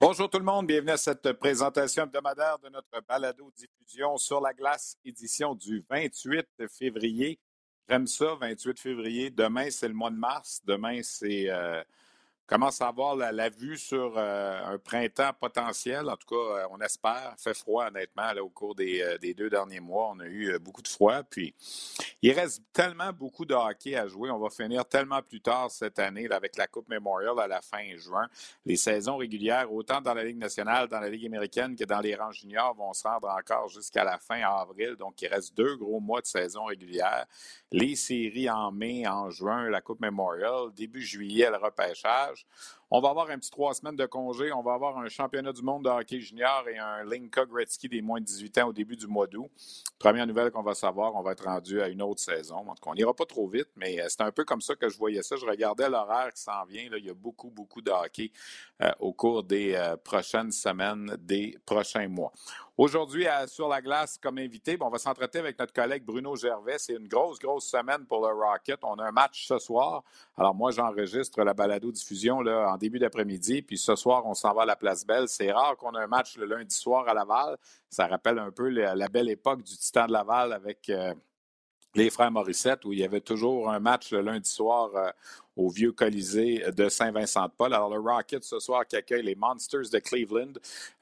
Bonjour tout le monde, bienvenue à cette présentation hebdomadaire de notre balado-diffusion sur la glace, édition du 28 février. J'aime ça, 28 février. Demain, c'est le mois de mars. Demain, c'est euh, commence à avoir la, vue sur euh, un printemps potentiel. En tout cas, euh, on espère. Il fait froid, honnêtement, au cours euh, des, deux derniers mois. On a eu beaucoup de froid. Puis, il reste tellement beaucoup de hockey à jouer. On va finir tellement plus tard cette année avec la Coupe Memorial à la fin juin. Les saisons régulières, autant dans la Ligue nationale, dans la Ligue américaine que dans les rangs juniors, vont se rendre encore jusqu'à la fin avril. Donc, il reste deux gros mois de saison régulière. Les séries en mai, en juin, la Coupe Memorial. Début juillet, le repêchage. On va avoir un petit trois semaines de congé. On va avoir un championnat du monde de hockey junior et un Linka Gretzky des moins de 18 ans au début du mois d'août. Première nouvelle qu'on va savoir, on va être rendu à une autre saison. Donc, on n'ira pas trop vite, mais euh, c'est un peu comme ça que je voyais ça. Je regardais l'horaire qui s'en vient. Il y a beaucoup, beaucoup de hockey euh, au cours des euh, prochaines semaines, des prochains mois. Aujourd'hui, sur la glace, comme invité, on va s'entretenir avec notre collègue Bruno Gervais. C'est une grosse, grosse semaine pour le Rocket. On a un match ce soir. Alors, moi, j'enregistre la balado-diffusion en début d'après-midi. Puis ce soir, on s'en va à la Place Belle. C'est rare qu'on ait un match le lundi soir à Laval. Ça rappelle un peu la, belle époque du Titan de Laval avec. Euh, les frères Morissette, où il y avait toujours un match le lundi soir euh, au vieux Colisée de Saint-Vincent-de-Paul. Alors, le Rocket ce soir qui accueille les Monsters de Cleveland.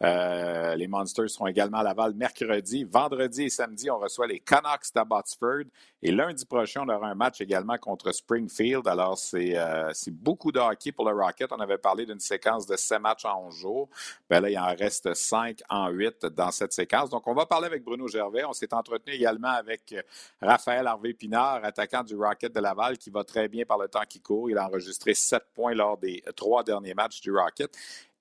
Euh, les Monsters seront également à Laval mercredi. Vendredi et samedi, on reçoit les Canucks d'Abbotsford. Et lundi prochain, on aura un match également contre Springfield. Alors, euh, c'est beaucoup de hockey pour le Rocket. On avait parlé d'une séquence de 7 matchs en 11 jours. Bien là, il en reste 5 en 8 dans cette séquence. Donc, on va parler avec Bruno Gervais. On s'est entretenu également avec Raphaël Harvey-Pinard, attaquant du Rocket de Laval, qui va très bien par le temps qui court. Il a enregistré sept points lors des trois derniers matchs du Rocket.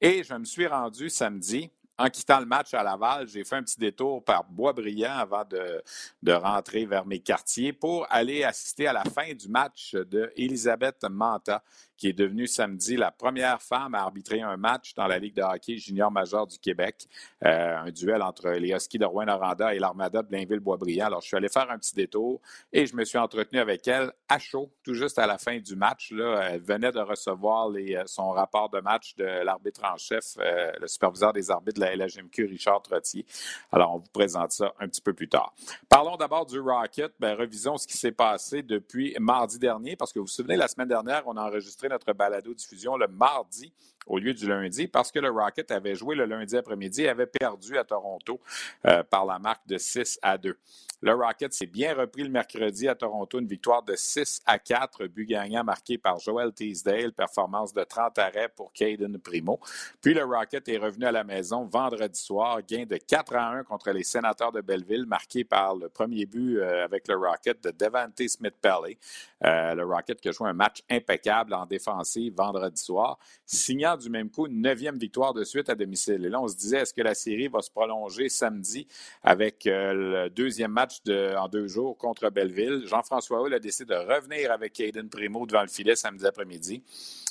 Et je me suis rendu samedi en quittant le match à Laval, j'ai fait un petit détour par Boisbriand avant de, de, rentrer vers mes quartiers pour aller assister à la fin du match de Elisabeth Manta, qui est devenue samedi la première femme à arbitrer un match dans la Ligue de hockey junior majeur du Québec. Euh, un duel entre les Huskies de Rouen-Noranda et l'Armada de Blainville-Boisbriand. Alors, je suis allé faire un petit détour et je me suis entretenu avec elle à chaud, tout juste à la fin du match. Là, elle venait de recevoir les, son rapport de match de l'arbitre en chef, euh, le superviseur des arbitres de la LHMQ, Richard Trottier. Alors, on vous présente ça un petit peu plus tard. Parlons d'abord du Rocket. Bien, revisons ce qui s'est passé depuis mardi dernier, parce que vous vous souvenez, la semaine dernière, on a enregistré notre balado-diffusion le mardi au lieu du lundi parce que le Rocket avait joué le lundi après-midi et avait perdu à Toronto euh, par la marque de 6 à 2. Le Rocket s'est bien repris le mercredi à Toronto, une victoire de 6 à 4, but gagnant marqué par Joel Teasdale, performance de 30 arrêts pour Caden Primo. Puis le Rocket est revenu à la maison vendredi soir, gain de 4 à 1 contre les sénateurs de Belleville, marqué par le premier but euh, avec le Rocket de Devante Smith-Pelly. Euh, le Rocket qui a joué un match impeccable en défensive vendredi soir, signant du même coup une neuvième victoire de suite à domicile. Et là, on se disait, est-ce que la série va se prolonger samedi avec euh, le deuxième match en deux jours contre Belleville? Jean-François Hull a décidé de revenir avec Caden Primo devant le filet samedi après-midi.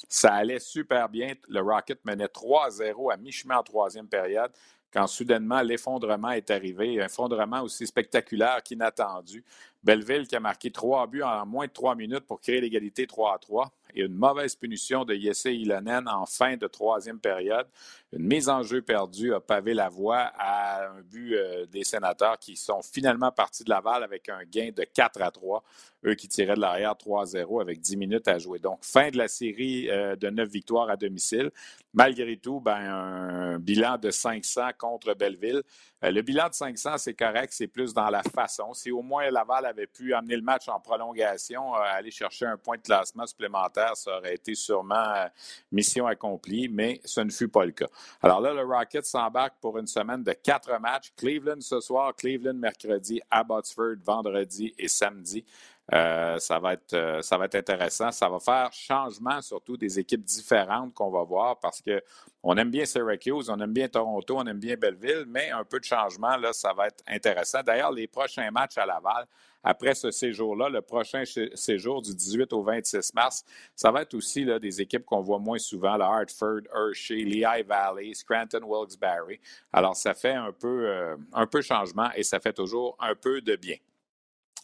Ça allait super bien. Le Rocket menait 3-0 à mi-chemin en troisième période quand soudainement l'effondrement est arrivé, un effondrement aussi spectaculaire qu'inattendu. Belleville qui a marqué trois buts en moins de trois minutes pour créer l'égalité 3 à 3 et une mauvaise punition de Jesse Ilonen en fin de troisième période. Une mise en jeu perdue a pavé la voie à un but euh, des sénateurs qui sont finalement partis de Laval avec un gain de 4 à 3. Eux qui tiraient de l'arrière 3-0 avec 10 minutes à jouer. Donc, fin de la série euh, de 9 victoires à domicile. Malgré tout, ben, un bilan de 500 contre Belleville. Euh, le bilan de 500, c'est correct, c'est plus dans la façon. Si au moins Laval avait pu amener le match en prolongation, euh, aller chercher un point de classement supplémentaire, ça aurait été sûrement mission accomplie, mais ce ne fut pas le cas. Alors là, le Rocket s'embarque pour une semaine de quatre matchs. Cleveland ce soir, Cleveland mercredi, Abbotsford vendredi et samedi. Euh, ça, va être, euh, ça va être intéressant. Ça va faire changement, surtout des équipes différentes qu'on va voir parce qu'on aime bien Syracuse, on aime bien Toronto, on aime bien Belleville, mais un peu de changement, là, ça va être intéressant. D'ailleurs, les prochains matchs à Laval, après ce séjour-là, le prochain séjour du 18 au 26 mars, ça va être aussi des équipes qu'on voit moins souvent, la Hartford, Hershey, Lehigh Valley, Scranton, Wilkes-Barre. Alors, ça fait un peu, euh, un peu changement et ça fait toujours un peu de bien.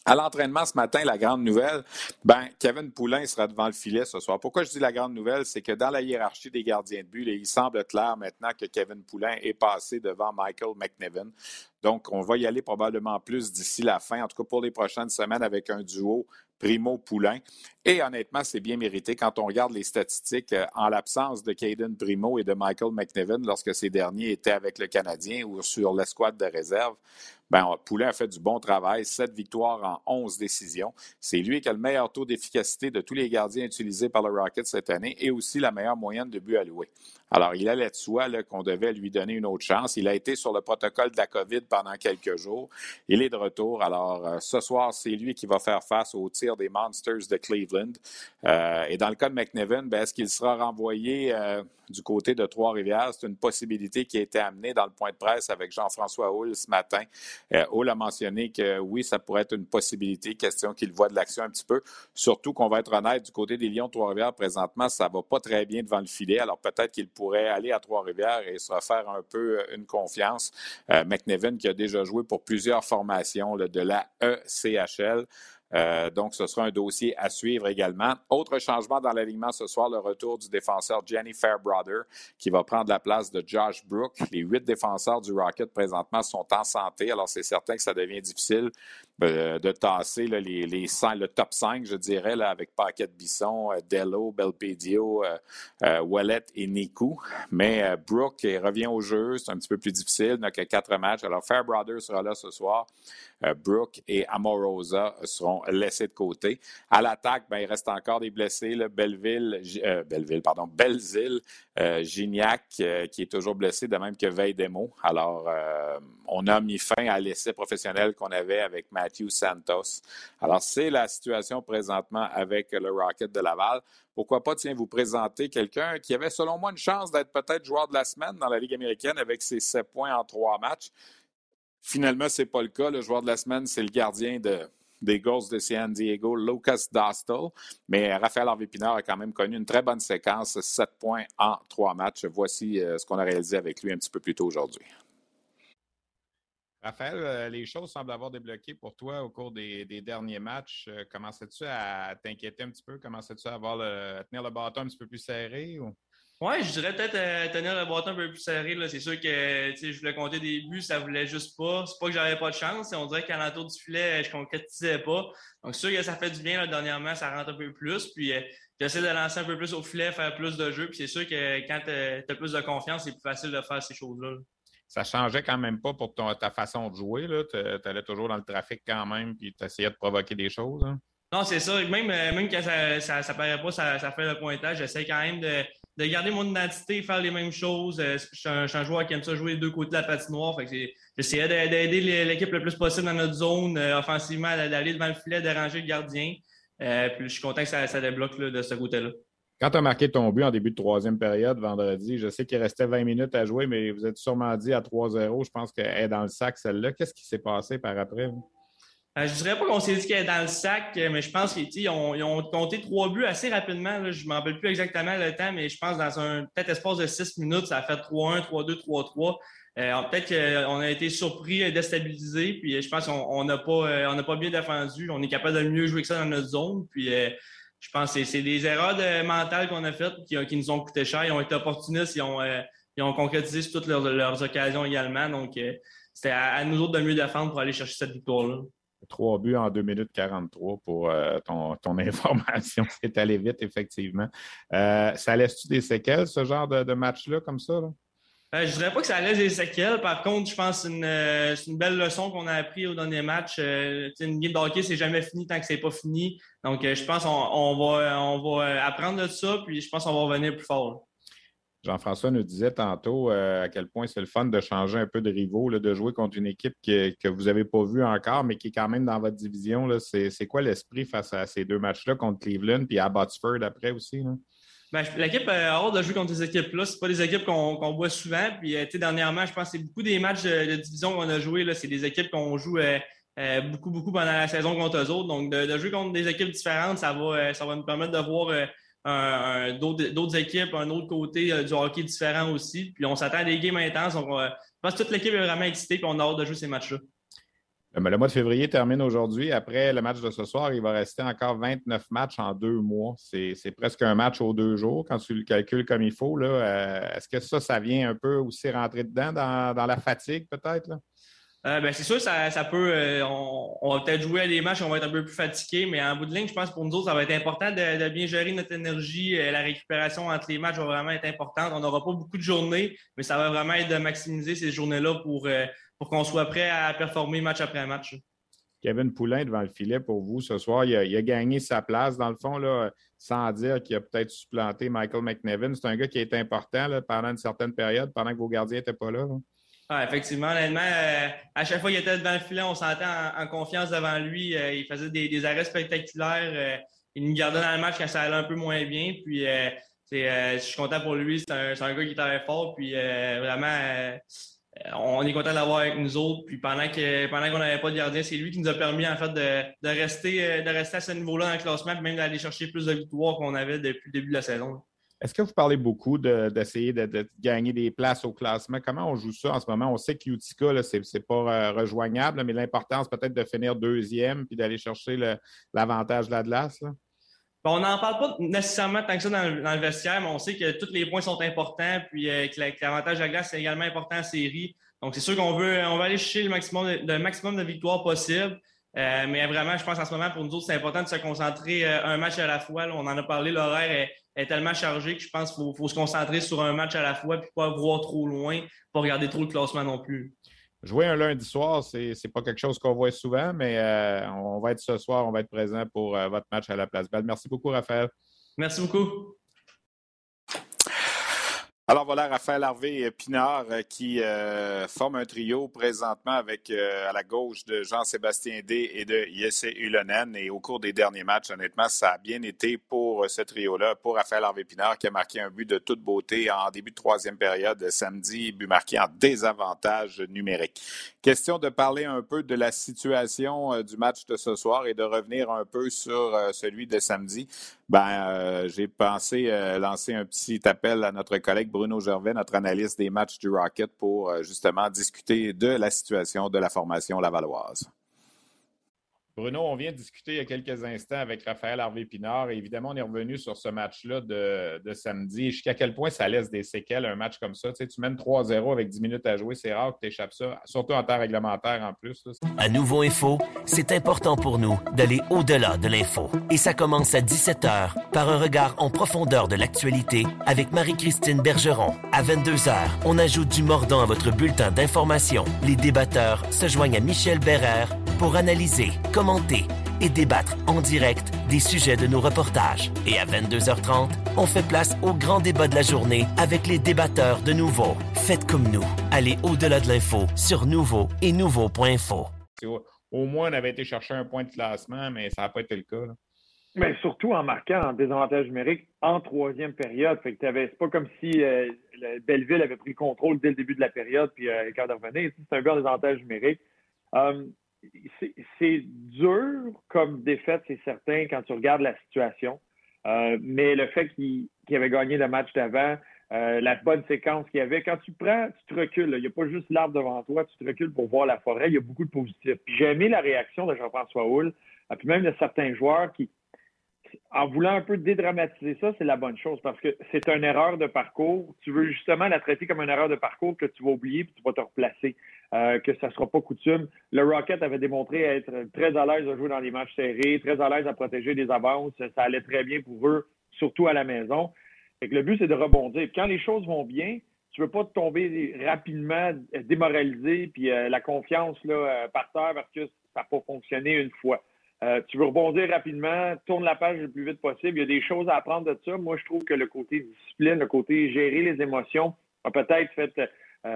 À l'entraînement ce matin, la grande nouvelle, ben, Kevin Poulain sera devant le filet ce soir. Pourquoi je dis la grande nouvelle? C'est que dans la hiérarchie des gardiens de but, il semble clair maintenant que Kevin Poulain est passé devant Michael McNiven. Donc, on va y aller probablement plus d'ici la fin, en tout cas pour les prochaines semaines, avec un duo Primo Poulain. Et honnêtement, c'est bien mérité quand on regarde les statistiques euh, en l'absence de Caden Primo et de Michael McNiven lorsque ces derniers étaient avec le Canadien ou sur l'escouade de réserve. Ben, Poulain a fait du bon travail, sept victoires en onze décisions. C'est lui qui a le meilleur taux d'efficacité de tous les gardiens utilisés par le Rocket cette année et aussi la meilleure moyenne de buts alloués. Alors, il allait de soi qu'on devait lui donner une autre chance. Il a été sur le protocole de la COVID pendant quelques jours. Il est de retour. Alors, euh, ce soir, c'est lui qui va faire face au tir des Monsters de Cleveland. Euh, et dans le cas de McNevin, ben, est-ce qu'il sera renvoyé euh, du côté de Trois-Rivières? C'est une possibilité qui a été amenée dans le point de presse avec Jean-François Hull ce matin. Hull a mentionné que oui, ça pourrait être une possibilité, question qu'il voit de l'action un petit peu. Surtout qu'on va être honnête, du côté des Lions Trois-Rivières, présentement, ça ne va pas très bien devant le filet. Alors, peut-être qu'il aller à Trois-Rivières et se refaire un peu euh, une confiance. Euh, McNevin qui a déjà joué pour plusieurs formations de la ECHL. Euh, donc, ce sera un dossier à suivre également. Autre changement dans l'alignement ce soir, le retour du défenseur Jenny Fairbrother qui va prendre la place de Josh Brook. Les huit défenseurs du Rocket présentement sont en santé, alors c'est certain que ça devient difficile euh, de tasser les, les le top 5, je dirais, là, avec Paquette Bisson, euh, Dello, Belpedio, Wallet et Niku. Mais Brook revient au jeu, c'est un petit peu plus difficile, il n'a que quatre matchs. Alors, Fairbrother sera là ce soir. Brooke et Amorosa seront laissés de côté. À l'attaque, ben, il reste encore des blessés. Belleville, euh, Belleville, pardon, Belzile, euh, Gignac, euh, qui est toujours blessé, de même que Veille Demo. Alors, on a mis fin à l'essai professionnel qu'on avait avec Matthew Santos. Alors, c'est la situation présentement avec le Rocket de Laval. Pourquoi pas, tiens, vous présenter quelqu'un qui avait, selon moi, une chance d'être peut-être joueur de la semaine dans la Ligue américaine avec ses sept points en trois matchs. Finalement, ce n'est pas le cas. Le joueur de la semaine, c'est le gardien de, des Ghosts de San Diego, Lucas Dostal. Mais Raphaël Harvey a quand même connu une très bonne séquence, 7 points en trois matchs. Voici euh, ce qu'on a réalisé avec lui un petit peu plus tôt aujourd'hui. Raphaël, euh, les choses semblent avoir débloqué pour toi au cours des, derniers matchs. Euh, commençais-tu à t'inquiéter un petit peu? Commençais-tu à, tenir le bâton un petit peu plus serré? Ou... Oui, je dirais peut-être tenir le bâton un peu plus serré. C'est sûr que je voulais compter des buts, ça voulait juste pas. C'est pas que j'avais pas de chance. On dirait qu'à l'entour du filet, je concrétisais pas. Donc, c'est sûr que ça fait du bien. Dernièrement, ça rentre un peu plus. Puis, euh, j'essaie de lancer un peu plus au filet, faire plus de jeux. Puis, c'est sûr que quand tu as plus de confiance, c'est plus facile de faire ces choses-là. Ça changeait quand même pas pour ta façon de jouer. Tu allais toujours dans le trafic quand même, puis tu essayais de provoquer des choses. Hein? Non, c'est ça. Même, euh, même quand ça, ça, paraît pas, ça, fait le pointage. J'essaie quand même de de garder mon identité, faire les mêmes choses. Euh, je suis un, joueur qui aime ça jouer deux côtés de la patinoire. J'essayais d'aider l'équipe le plus possible dans notre zone euh, offensivement, d'aller devant le filet, déranger le gardien. Puis je suis content que ça, débloque de ce côté-là. Quand tu as marqué ton but en début de troisième période vendredi, je sais qu'il restait 20 minutes à jouer, mais vous êtes sûrement dit à 3-0. Je pense qu'elle est dans le sac, celle-là. Qu'est-ce qui s'est passé par après? Je euh, je dirais pas qu'on s'est dit qu'elle est dans le sac, euh, mais je pense qu'ils ont, compté trois buts assez rapidement. Je ne me rappelle plus exactement le temps, mais je pense dans un peut-être espace de six minutes, ça a fait 3-1, 3-2, 3-3. peut-être qu'on a été surpris, déstabilisé, puis je pense qu'on n'a pas, on pas bien défendu. On est capable de mieux jouer que ça dans notre zone. Puis euh, je pense que c'est des erreurs de, mentales qu'on a faites qui, nous ont coûté cher. Ils ont été opportunistes, ils ont, ont concrétisé sur toutes leurs, occasions également. Donc, c'était à, nous autres de mieux défendre pour aller chercher cette victoire-là. Trois buts en 2 minutes 43 pour euh, ton, information. C'est allé vite, effectivement. Euh, ça laisse-tu des séquelles, ce genre de, match-là, comme ça? Euh, je dirais pas que ça laisse des séquelles. Par contre, je pense que c'est une, euh, belle leçon qu'on a appris au dernier match. Euh, une game de hockey, c'est jamais fini tant que c'est pas fini. Donc, je pense qu'on on va, apprendre de ça, puis je pense qu'on va revenir plus fort. Jean-François nous disait tantôt à quel point c'est le fun de changer un peu de rivaux, de jouer contre une équipe que, vous n'avez pas vue encore, mais qui est quand même dans votre division. C'est quoi l'esprit face à ces deux matchs-là contre Cleveland puis à Botsford après aussi? Là? Ben, l'équipe a hâte de jouer contre ces équipes-là. Ce pas des équipes qu'on voit souvent. Puis, euh, dernièrement, je pense que c'est beaucoup des matchs de, division qu'on a joué. C'est des équipes qu'on joue euh, euh, beaucoup, beaucoup pendant la saison contre eux autres. Donc, de, jouer contre des équipes différentes, ça va, ça va nous permettre de voir d'autres équipes, un autre côté du hockey différent aussi. Puis, on s'attend à des games intenses. Donc, je pense que toute l'équipe est vraiment excitée et on a hâte de jouer ces matchs-là. Le mois de février termine aujourd'hui. Après le match de ce soir, il va rester encore 29 matchs en deux mois. C'est presque un match aux deux jours quand tu le calcules comme il faut. Euh, est-ce que ça, ça vient un peu aussi rentrer dedans dans, la fatigue peut-être? Euh, ben, c'est sûr, ça, peut. Euh, on, va peut-être jouer à des matchs, on va être un peu plus fatigué, mais en bout de ligne, je pense que pour nous autres, ça va être important de, bien gérer notre énergie. La récupération entre les matchs va vraiment être importante. On n'aura pas beaucoup de journées, mais ça va vraiment être de maximiser ces journées-là pour, pour qu'on soit prêt à performer match après match. Kevin Poulain devant le filet pour vous ce soir. Il a, gagné sa place, dans le fond, là, sans dire qu'il a peut-être supplanté Michael McNevin. C'est un gars qui est important pendant une certaine période, pendant que vos gardiens n'étaient pas là. effectivement, honnêtement, euh, à chaque fois qu'il était devant le filet, on sentait en, confiance devant lui. Euh, il faisait des, arrêts spectaculaires. Euh, il nous gardait dans le match quand ça allait un peu moins bien. Puis, je suis content pour lui. C'est un, un, gars qui travaille fort. Puis, vraiment on est content de l'avoir avec nous autres. Puis pendant que pendant qu'on n'avait pas de gardien, c'est lui qui nous a permis en fait de, rester euh, de rester à ce niveau-là dans le classement, puis même d'aller chercher plus de victoires qu'on avait depuis le début de la saison. Est-ce que vous parlez beaucoup d'essayer de, gagner des places au classement? Comment on joue ça en ce moment? On sait que Utica, ce n'est pas euh, rejoignable, mais l'importance peut-être de finir deuxième puis d'aller chercher l'avantage de l'Atlas. On n'en parle pas nécessairement tant que ça dans le, vestiaire, mais on sait que tous les points sont importants, puis euh, que l'avantage de la glace, c'est également important en série. Donc, c'est sûr qu'on veut, on va aller chercher le maximum de, maximum de victoires possible. Euh, mais vraiment, je pense en ce moment, pour nous autres, c'est important de se concentrer euh, un match à la fois. on en a parlé, l'horaire est, tellement chargé que je pense qu'il faut, se concentrer sur un match à la fois puis pas voir trop loin, pas regarder trop le classement non plus. Jouer un lundi soir, c'est pas quelque chose qu'on voit souvent, mais euh, on va être ce soir, on va être présent pour votre match à la Place Belle. Merci beaucoup, Raphaël. Merci beaucoup. Alors voilà, Raphaël Harvey Pinard euh, qui euh, forment un trio présentement avec euh, à la gauche de Jean-Sébastien D et de Jesse Ulonen. Et au cours des derniers matchs, honnêtement, ça a bien été pour ce trio-là, pour Raphaël Harvey Pinard qui a marqué un but de toute beauté en début de troisième période samedi, but marqué en désavantage numérique. Question de parler un peu de la situation du match de ce soir et de revenir un peu sur celui de samedi. Ben, j'ai pensé lancer un petit appel à notre collègue Bruno Gervais, notre analyste des matchs du Rocket, pour euh, justement discuter de la situation de la formation lavalloise. Bruno, on vient de discuter il y a quelques instants avec Raphaël Harvey-Pinard. évidemment, on est revenu sur ce match-là de, samedi. Jusqu'à quel point ça laisse des séquelles, un match comme ça? Tu, sais, tu mènes 3-0 avec 10 minutes à jouer. C'est rare que tu échappes ça, surtout en temps réglementaire en plus. À Nouveau Info, c'est important pour nous d'aller au-delà de l'info. Et ça commence à 17h par un regard en profondeur de l'actualité avec Marie-Christine Bergeron. À 22h, on ajoute du mordant à votre bulletin d'information. Les débatteurs se joignent à Michel Bérère pour analyser, commenter et débattre en direct des sujets de nos reportages. Et à 22h30, on fait place au grand débat de la journée avec les débatteurs de Nouveau. Faites comme nous. Allez au-delà de l'info sur Nouveau et Nouveau.info. Au moins, on avait été chercher un point de classement, mais ça n'a pas été le cas. Mais surtout en marquant en désavantage numérique en troisième période. Fait que c'est pas comme si euh, Belleville avait pris le contrôle dès le début de la période, puis euh, quand de revenir, c'est un gars en désavantage numérique. Euh, c'est dur comme défaite, c'est certain, quand tu regardes la situation. Euh, mais le fait qu'il avait gagné le match d'avant, euh, la bonne séquence qu'il y avait, quand tu prends, tu te recules. Il n'y a pas juste l'arbre devant toi, tu te recules pour voir la forêt. Il y a beaucoup de positifs. j'ai aimé la réaction de Jean-François Houle, puis même de certains joueurs qui, en voulant un peu dédramatiser ça, c'est la bonne chose parce que c'est une erreur de parcours. Tu veux justement la traiter comme une erreur de parcours que tu vas oublier puis tu vas te replacer, euh, que ça ne sera pas coutume. Le Rocket avait démontré être très à l'aise à jouer dans les matchs serrés, très à l'aise à protéger des avances. Ça allait très bien pour eux, surtout à la maison. Fait que le but, c'est de rebondir. Quand les choses vont bien, tu veux pas tomber rapidement démoralisé, puis la confiance là, par terre parce que ça n'a pas fonctionné une fois. tu veux rebondir rapidement, tourne la page le plus vite possible. Il y a des choses à apprendre de ça. Moi, je trouve que le côté discipline, le côté gérer les émotions a peut-être fait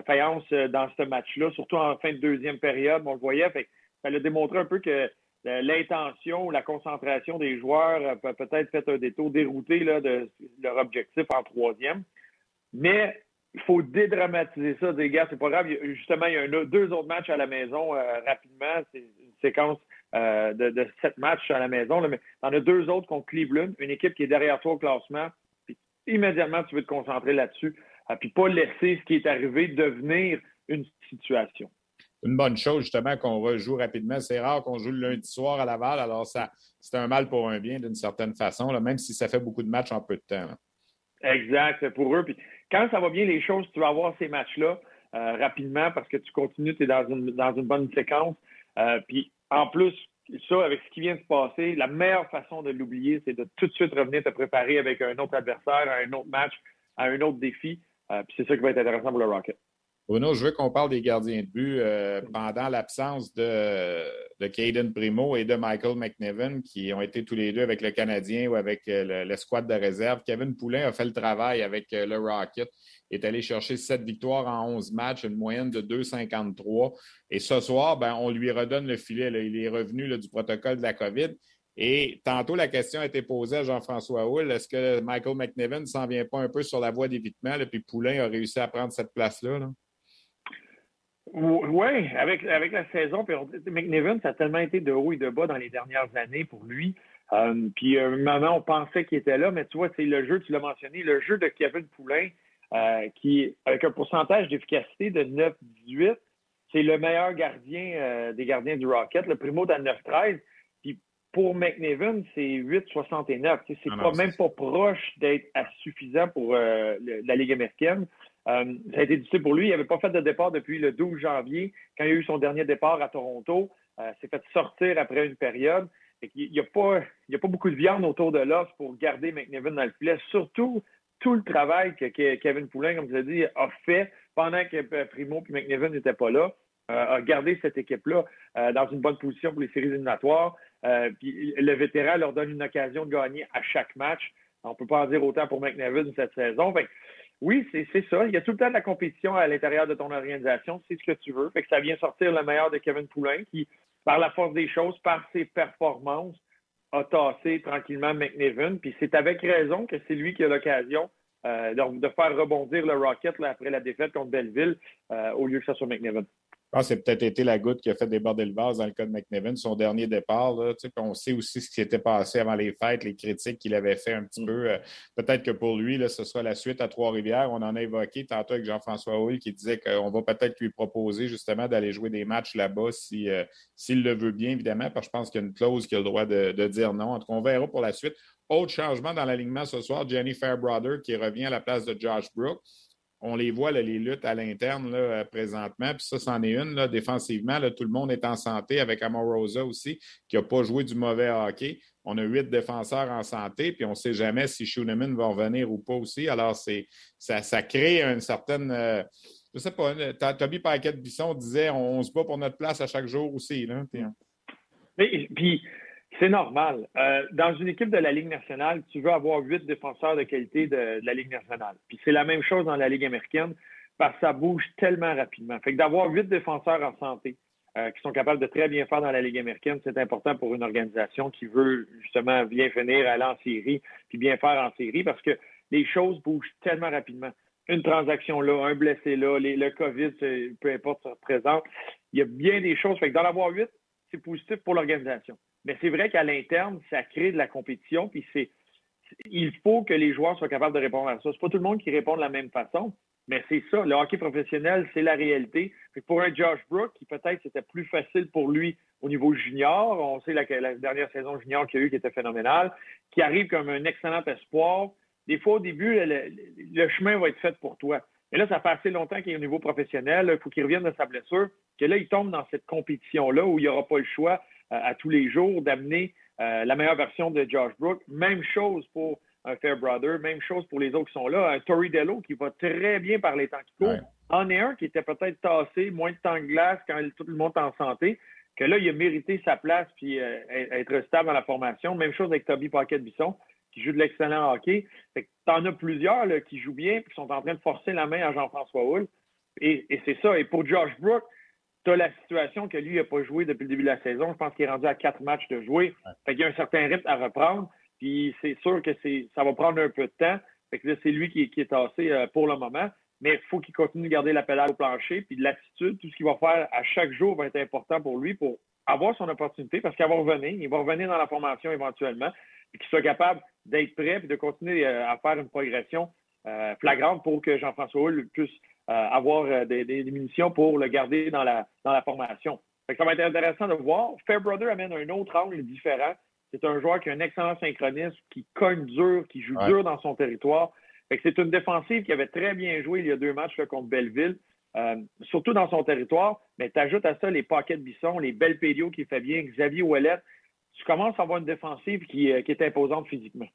faïence dans ce match-là, surtout en fin de deuxième période. On le voyait. Fait, ça a démontré un peu que l'intention, la concentration des joueurs a peut-être fait un détour dérouté là, de leur objectif en troisième. Mais il faut dédramatiser ça, des gars. C'est pas grave. Justement, il y a deux autres matchs à la maison euh, rapidement. C'est une séquence euh, de, sept matchs à la maison. Là, mais en a deux autres contre Cleveland, une équipe qui est derrière toi au classement. Puis immédiatement, tu veux te concentrer là-dessus. Puis pas laisser ce qui est arrivé devenir une situation une bonne chose, justement, qu'on rejoue rapidement. C'est rare qu'on joue le lundi soir à Laval, alors ça, c'est un mal pour un bien d'une certaine façon, là, même si ça fait beaucoup de matchs en peu de temps. Exact, pour eux. Puis quand ça va bien les choses, tu vas avoir ces matchs-là euh, rapidement parce que tu continues, tu es dans une, dans une bonne séquence. Euh, puis en plus, ça, avec ce qui vient de se passer, la meilleure façon de l'oublier, c'est de tout de suite revenir te préparer avec un autre adversaire, à un autre match, à un autre défi. Euh, c'est ça qui va être intéressant pour le Rocket. Bruno, je veux qu'on parle des gardiens de but euh, pendant l'absence de, de Caden Primo et de Michael McNevin, qui ont été tous les deux avec le Canadien ou avec l'escouade de réserve. Kevin Poulain a fait le travail avec euh, le Rocket, est allé chercher sept victoires en 11 matchs, une moyenne de 2,53. Et ce soir, ben, on lui redonne le filet. Il est revenu du protocole de la COVID. Et tantôt, la question a été posée à Jean-François Hull. Est-ce que Michael McNevin ne s'en vient pas un peu sur la voie d'évitement? Puis Poulain a réussi à prendre cette place-là? là? Oui, avec, avec la saison, puis McNevin, ça a tellement été de haut et de bas dans les dernières années pour lui. Euh, puis un moment, on pensait qu'il était là, mais tu vois, c'est le jeu, tu l'as mentionné, le jeu de Kevin Poulain, euh, qui, avec un pourcentage d'efficacité de 9-18, c'est le meilleur gardien euh, des gardiens du Rocket. Le primo à 9-13. Pour McNevin, c'est 8-69. C'est ah pas même pas proche d'être suffisant pour la Ligue américaine. Euh, ça a été difficile pour lui. Il n'avait pas fait de départ depuis le 12 janvier, quand il a eu son dernier départ à Toronto. Euh, s'est fait sortir après une période. il n'y a, pas, a pas beaucoup de viande autour de l'os pour garder McNevin dans le filet. Surtout tout le travail que, Kevin Poulin, comme tu l'as dit, a fait pendant que euh, Primo et McNevin n'étaient pas là. a gardé cette équipe-là dans une bonne position pour les séries éliminatoires. Puis le vétéran leur donne une occasion de gagner à chaque match. On ne peut pas en dire autant pour McNevin cette saison. Oui, c'est ça. Il y a tout le temps de la compétition à l'intérieur de ton organisation. C'est ce que tu veux. Fait que ça vient sortir le meilleur de Kevin Poulain qui, par la force des choses, par ses performances, a tassé tranquillement McNevin. Puis c'est avec raison que c'est lui qui a l'occasion euh, de, faire rebondir le Rocket après la défaite contre Belleville euh, au lieu que ça soit McNevin. Je pense que c'est peut-être été la goutte qui a fait déborder le vase dans le cas de McNevin, son dernier départ. Là, on sait aussi ce qui s'était passé avant les fêtes, les critiques qu'il avait fait un petit mm. peu. Euh, peut-être que pour lui, là, ce sera la suite à Trois-Rivières. On en a évoqué tantôt avec Jean-François Hull qui disait qu'on va peut-être lui proposer justement d'aller jouer des matchs là-bas si, euh, s'il le veut bien, évidemment, parce que je pense qu'il y a une clause qui a le droit de, dire non. En tout cas, on verra pour la suite. Autre changement dans l'alignement ce soir, Jenny Fairbrother qui revient à la place de Josh Brooks on les voit, les luttes à l'interne présentement. Puis ça, c'en est une. Là, défensivement, tout le monde est en santé avec Amorosa aussi, qui n'a pas joué du mauvais hockey. On a huit défenseurs en santé, puis on ne sait jamais si Schooneman va revenir ou pas aussi. Alors, c'est ça, crée une certaine. Euh, je sais pas, Toby Paquette-Bisson disait on, se bat pour notre place à chaque jour aussi. Là, puis, c'est normal. Euh, dans une équipe de la Ligue nationale, tu veux avoir huit défenseurs de qualité de, la Ligue nationale. Puis c'est la même chose dans la Ligue américaine parce que ça bouge tellement rapidement. Fait que d'avoir huit défenseurs en santé euh, qui sont capables de très bien faire dans la Ligue américaine, c'est important pour une organisation qui veut justement bien finir, aller en série, puis bien faire en série parce que les choses bougent tellement rapidement. Une transaction là, un blessé là, le COVID, peu importe, ça représente. Il y a bien des choses. Fait que d'en avoir huit, c'est positif pour l'organisation. Mais c'est vrai qu'à l'interne, ça crée de la compétition, puis c'est il faut que les joueurs soient capables de répondre à ça. C'est pas tout le monde qui répond de la même façon, mais c'est ça. Le hockey professionnel, c'est la réalité. pour un Josh Brook, qui peut-être c'était plus facile pour lui au niveau junior, on sait la, la dernière saison junior qu'il a eu qui était phénoménale, qui arrive comme un excellent espoir. Des fois, au début, le, chemin va être fait pour toi. Mais là, ça fait assez longtemps qu'il est au niveau professionnel. Il faut qu'il revienne de sa blessure, que là, il tombe dans cette compétition-là où il n'y aura pas le choix à tous les jours d'amener euh, la meilleure version de Josh Brook. Même chose pour un Fairbrother. Même chose pour les autres qui sont là. Un Tori Dello qui va très bien par les temps qui courent. En est un qui était peut-être tassé, moins de temps de glace quand tout le monde est en santé, que là, il a mérité sa place puis euh, être stable dans la formation. Même chose avec Toby Paquette-Bisson qui joue de l'excellent hockey. Tu en as plusieurs là, qui jouent bien et qui sont en train de forcer la main à Jean-François Hull. Et, c'est ça. Et pour Josh Brook, tu as la situation que lui n'a pas joué depuis le début de la saison. Je pense qu'il est rendu à quatre matchs de jouer. Fait qu'il y a un certain rythme à reprendre. Puis c'est sûr que ça va prendre un peu de temps. Fait que là, c'est lui qui, est tassé euh, pour le moment. Mais il faut qu'il continue de garder la pédale au plancher. Puis l'attitude, tout ce qu'il va faire à chaque jour va être important pour lui pour avoir son opportunité parce qu'il va revenir. Il va revenir dans la formation éventuellement. Et qu'il soit capable d'être prêt et de continuer euh, à faire une progression euh, flagrante pour que Jean-François Hull puisse avoir des, des, munitions pour le garder dans la, dans la formation. ça va être intéressant de voir. Fairbrother amène un autre angle différent. C'est un joueur qui a un excellent synchronisme, qui cogne dur, qui joue dur dans son territoire. c'est une défensive qui avait très bien joué il y a deux matchs contre Belleville, euh, surtout dans son territoire. Mais tu ajoutes à ça les paquets de Bisson, les belles pédios qui fait bien, Xavier Ouellet. Tu commences à avoir une défensive qui, euh, est imposante physiquement.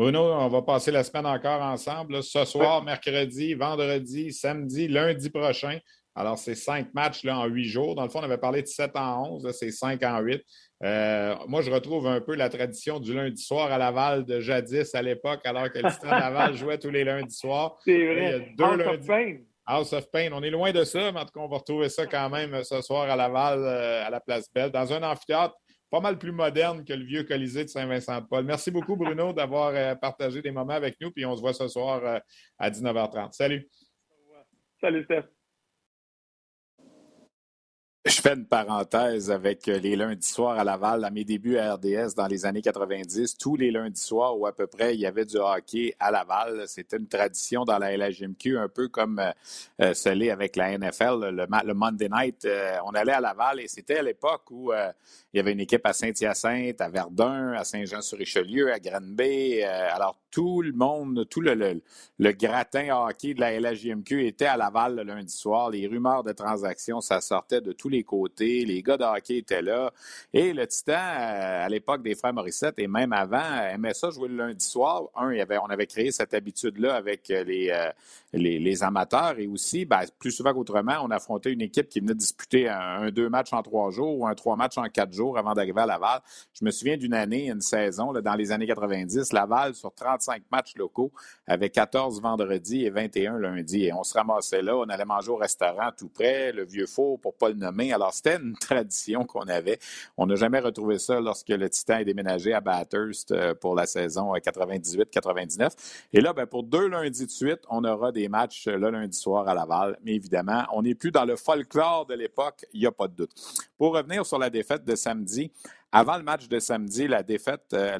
Bruno, on va passer la semaine encore ensemble. Ce soir, mercredi, vendredi, samedi, lundi prochain. Alors, c'est cinq matchs là, en huit jours. Dans le fond, on avait parlé de sept en onze. C'est cinq en huit. Euh, moi, je retrouve un peu la tradition du lundi soir à Laval de jadis à l'époque, alors que le Stade Laval jouait tous les lundis soirs. C'est vrai. House of Pain. House of Pain. On est loin de ça, mais en tout cas, on va retrouver ça quand même ce soir à Laval, euh, à la Place Belle, dans un amphithéâtre pas mal plus moderne que le vieux Colisée de Saint-Vincent-de-Paul. Merci beaucoup, Bruno, d'avoir euh, partagé des moments avec nous, puis on se voit ce soir à 19h30. Salut. Salut, Steph. Je fais une parenthèse avec euh, les lundis soirs à Laval. À mes débuts à RDS dans les années 90, tous les lundis soirs ou à peu près, il y avait du hockey à Laval. C'était une tradition dans la LHMQ, un peu comme euh, euh l'est avec la NFL. Le, Monday Night, euh, on allait à Laval et c'était à l'époque où il y avait une équipe à Saint-Hyacinthe, à Verdun, à Saint-Jean-sur-Richelieu, à Granby. alors, tout le monde, tout le, le, le, gratin hockey de la LHJMQ était à Laval le lundi soir. Les rumeurs de transactions, ça sortait de tous les côtés. Les gars de hockey étaient là. Et le Titan, euh, à l'époque des frères Morissette et même avant, aimait ça jouer le lundi soir. Un, on avait créé cette habitude-là avec euh, les, euh, les, les, amateurs et aussi, ben, plus souvent qu'autrement, on affrontait une équipe qui venait disputer un, deux matchs en trois jours ou un trois matchs en quatre jours avant d'arriver à Laval. Je me souviens d'une année, une saison, dans les années 90, Laval, sur 35 matchs locaux, avait 14 vendredis et 21 lundi. Et on se ramassait là, on allait manger au restaurant tout près, le Vieux Four, pour pas le nommer. Alors, c'était une tradition qu'on avait. On n'a jamais retrouvé ça lorsque le Titan est déménagé à Bathurst euh, pour la saison 98-99. Euh, et là, ben, pour deux lundis de suite, on aura des des matchs le lundi soir à Laval. Mais évidemment, on n'est plus dans le folklore de l'époque, il n'y a pas de doute. Pour revenir sur la défaite de samedi, avant le match de samedi, la défaite, euh,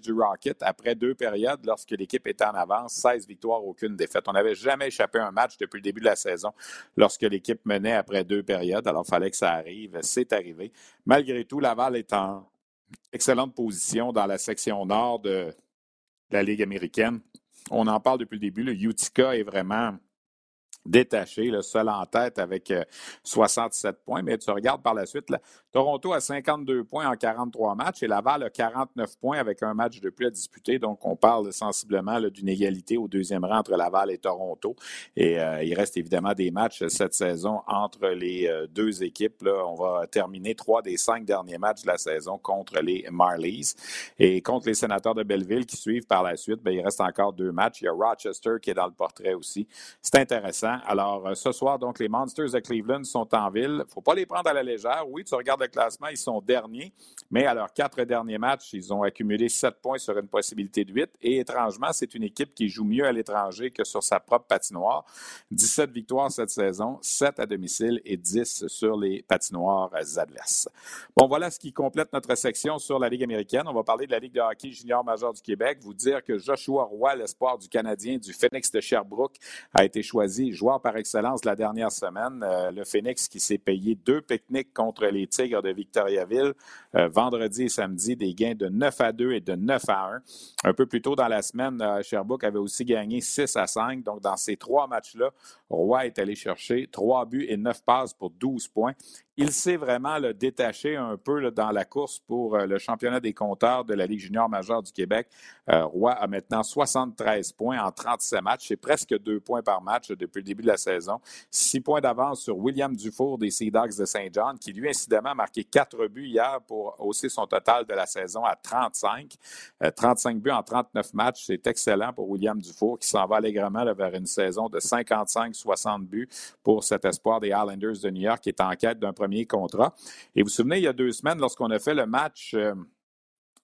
du Rocket, après deux périodes, lorsque l'équipe était en avance, 16 victoires, aucune défaite. On n'avait jamais échappé un match depuis le début de la saison lorsque l'équipe menait après deux périodes. Alors, il fallait que ça arrive. C'est arrivé. Malgré tout, Laval est en excellente position dans la section nord de la Ligue américaine. On en parle depuis le début. Le Utica est vraiment détaché, le seul en tête avec 67 euh, points. Mais tu regardes par la suite, Toronto a 52 points en 43 matchs et Laval a 49 points avec un match de plus à disputer. Donc, on parle sensiblement d'une égalité au deuxième rang entre Laval et Toronto. Et euh, il reste évidemment des matchs cette saison entre les euh, deux équipes. On va terminer trois des cinq derniers matchs de la saison contre les Marlies. Et contre les sénateurs de Belleville qui suivent par la suite, bien, il reste encore deux matchs. Il y a Rochester qui est dans le portrait aussi. C'est intéressant. Alors, euh, ce soir, donc, les Monsters de Cleveland sont en ville. Il ne faut pas les prendre à la légère. Oui, tu regardes le classement, ils sont derniers, mais à leurs quatre derniers matchs, ils ont accumulé sept points sur une possibilité de huit. Et étrangement, c'est une équipe qui joue mieux à l'étranger que sur sa propre patinoire. 17 victoires cette saison, 7 à domicile et 10 sur les patinoires adverses. Bon, voilà ce qui complète notre section sur la Ligue américaine. On va parler de la Ligue de hockey junior majeur du Québec. Vous dire que Joshua Roy, l'espoir du Canadien du Phoenix de Sherbrooke, a été choisi joueur par excellence la dernière semaine. Euh, le Phoenix qui s'est payé deux pique-niques contre les Tigres de Victoriaville euh, vendredi et samedi, des gains de 9 à 2 et de 9 à 1. Un peu plus tôt dans la semaine, euh, Sherbrooke avait aussi gagné 6 à 5. Donc, dans ces trois matchs-là, Roy est allé chercher trois buts et neuf passes pour 12 points. Il s'est vraiment détaché un peu dans la course pour euh, le championnat des compteurs de la Ligue junior majeure du Québec. Euh, Roy a maintenant 73 points en 37 matchs. C'est presque deux points par match depuis le début de la saison. Six points d'avance sur William Dufour des Sea Dogs de Saint John, qui lui, incidemment, a marqué quatre buts hier pour hausser son total de la saison à 35. 35 euh, buts en 39 matchs, c'est excellent pour William Dufour, qui s'en va allègrement vers une saison de 55-60 buts pour cet espoir des Islanders de New York, qui est en quête d'un premier contrat. Et vous vous souvenez, il y a deux semaines, lorsqu'on a fait le match euh,